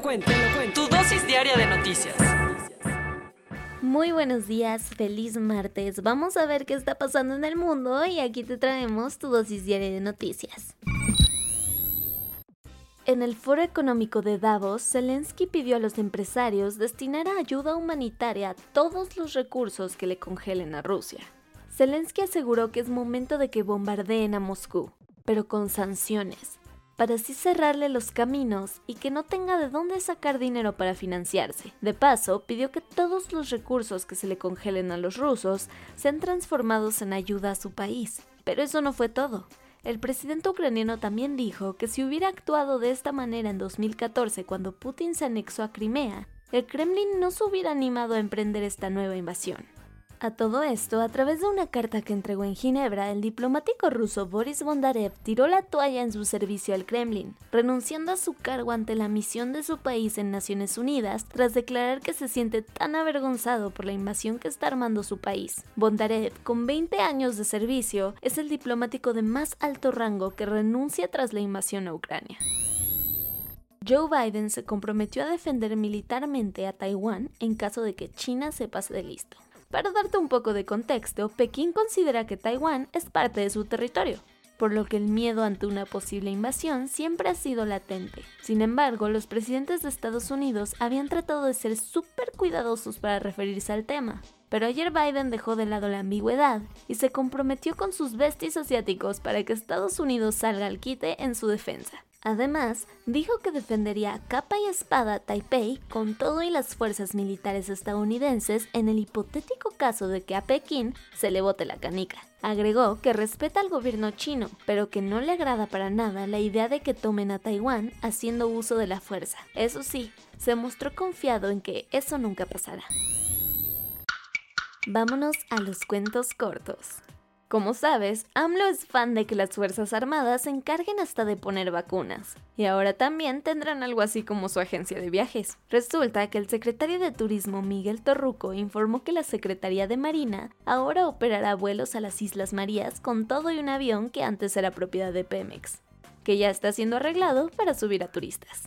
Cuento. Tu dosis diaria de noticias. Muy buenos días, feliz martes. Vamos a ver qué está pasando en el mundo y aquí te traemos tu dosis diaria de noticias. En el Foro Económico de Davos, Zelensky pidió a los empresarios destinar a ayuda humanitaria todos los recursos que le congelen a Rusia. Zelensky aseguró que es momento de que bombardeen a Moscú, pero con sanciones, para así cerrarle los caminos y que no tenga de dónde sacar dinero para financiarse. De paso, pidió que todos los recursos que se le congelen a los rusos sean transformados en ayuda a su país. Pero eso no fue todo. El presidente ucraniano también dijo que si hubiera actuado de esta manera en 2014 cuando Putin se anexó a Crimea, el Kremlin no se hubiera animado a emprender esta nueva invasión. A todo esto, a través de una carta que entregó en Ginebra, el diplomático ruso Boris Bondarev tiró la toalla en su servicio al Kremlin, renunciando a su cargo ante la misión de su país en Naciones Unidas tras declarar que se siente tan avergonzado por la invasión que está armando su país. Bondarev, con 20 años de servicio, es el diplomático de más alto rango que renuncia tras la invasión a Ucrania. Joe Biden se comprometió a defender militarmente a Taiwán en caso de que China se pase de listo. Para darte un poco de contexto, Pekín considera que Taiwán es parte de su territorio, por lo que el miedo ante una posible invasión siempre ha sido latente. Sin embargo, los presidentes de Estados Unidos habían tratado de ser súper cuidadosos para referirse al tema. Pero ayer Biden dejó de lado la ambigüedad y se comprometió con sus besties asiáticos para que Estados Unidos salga al quite en su defensa. Además, dijo que defendería capa y espada Taipei con todo y las fuerzas militares estadounidenses en el hipotético caso de que a Pekín se le bote la canica. Agregó que respeta al gobierno chino, pero que no le agrada para nada la idea de que tomen a Taiwán haciendo uso de la fuerza. Eso sí, se mostró confiado en que eso nunca pasará. Vámonos a los cuentos cortos. Como sabes, AMLO es fan de que las Fuerzas Armadas se encarguen hasta de poner vacunas, y ahora también tendrán algo así como su agencia de viajes. Resulta que el secretario de Turismo Miguel Torruco informó que la Secretaría de Marina ahora operará vuelos a las Islas Marías con todo y un avión que antes era propiedad de Pemex, que ya está siendo arreglado para subir a turistas.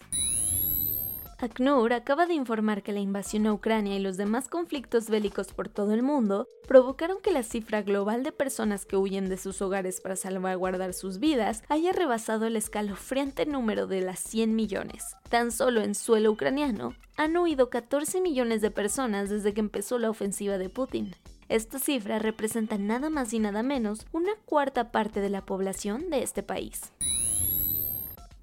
ACNUR acaba de informar que la invasión a Ucrania y los demás conflictos bélicos por todo el mundo provocaron que la cifra global de personas que huyen de sus hogares para salvaguardar sus vidas haya rebasado el escalofriante número de las 100 millones. Tan solo en suelo ucraniano han huido 14 millones de personas desde que empezó la ofensiva de Putin. Esta cifra representa nada más y nada menos una cuarta parte de la población de este país.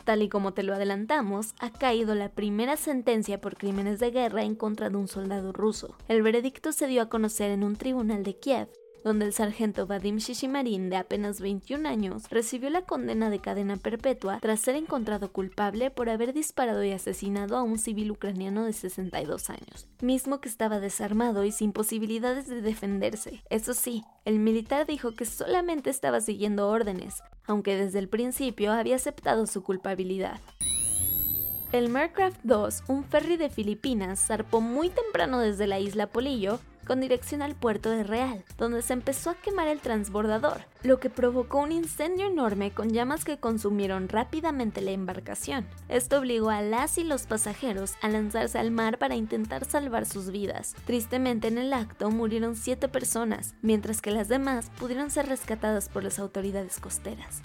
Tal y como te lo adelantamos, ha caído la primera sentencia por crímenes de guerra en contra de un soldado ruso. El veredicto se dio a conocer en un tribunal de Kiev, donde el sargento Vadim Shishimarin, de apenas 21 años, recibió la condena de cadena perpetua tras ser encontrado culpable por haber disparado y asesinado a un civil ucraniano de 62 años, mismo que estaba desarmado y sin posibilidades de defenderse. Eso sí, el militar dijo que solamente estaba siguiendo órdenes, aunque desde el principio había aceptado su culpabilidad. El Mercraft 2, un ferry de Filipinas, zarpó muy temprano desde la isla Polillo con dirección al puerto de Real, donde se empezó a quemar el transbordador, lo que provocó un incendio enorme con llamas que consumieron rápidamente la embarcación. Esto obligó a las y los pasajeros a lanzarse al mar para intentar salvar sus vidas. Tristemente en el acto murieron siete personas, mientras que las demás pudieron ser rescatadas por las autoridades costeras.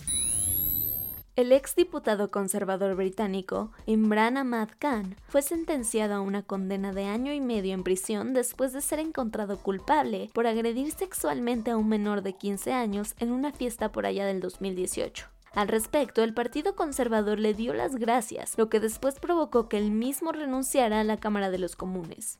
El exdiputado conservador británico Imran Ahmad Khan fue sentenciado a una condena de año y medio en prisión después de ser encontrado culpable por agredir sexualmente a un menor de 15 años en una fiesta por allá del 2018. Al respecto, el Partido Conservador le dio las gracias, lo que después provocó que él mismo renunciara a la Cámara de los Comunes.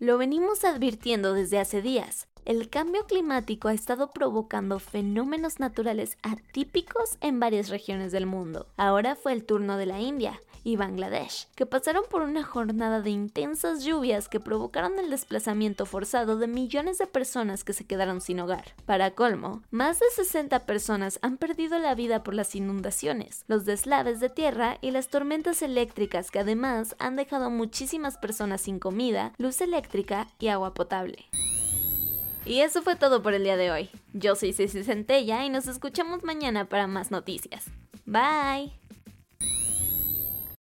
Lo venimos advirtiendo desde hace días. El cambio climático ha estado provocando fenómenos naturales atípicos en varias regiones del mundo. Ahora fue el turno de la India y Bangladesh, que pasaron por una jornada de intensas lluvias que provocaron el desplazamiento forzado de millones de personas que se quedaron sin hogar. Para colmo, más de 60 personas han perdido la vida por las inundaciones, los deslaves de tierra y las tormentas eléctricas que además han dejado a muchísimas personas sin comida, luz eléctrica y agua potable. Y eso fue todo por el día de hoy. Yo soy Ceci Centella y nos escuchamos mañana para más noticias. Bye.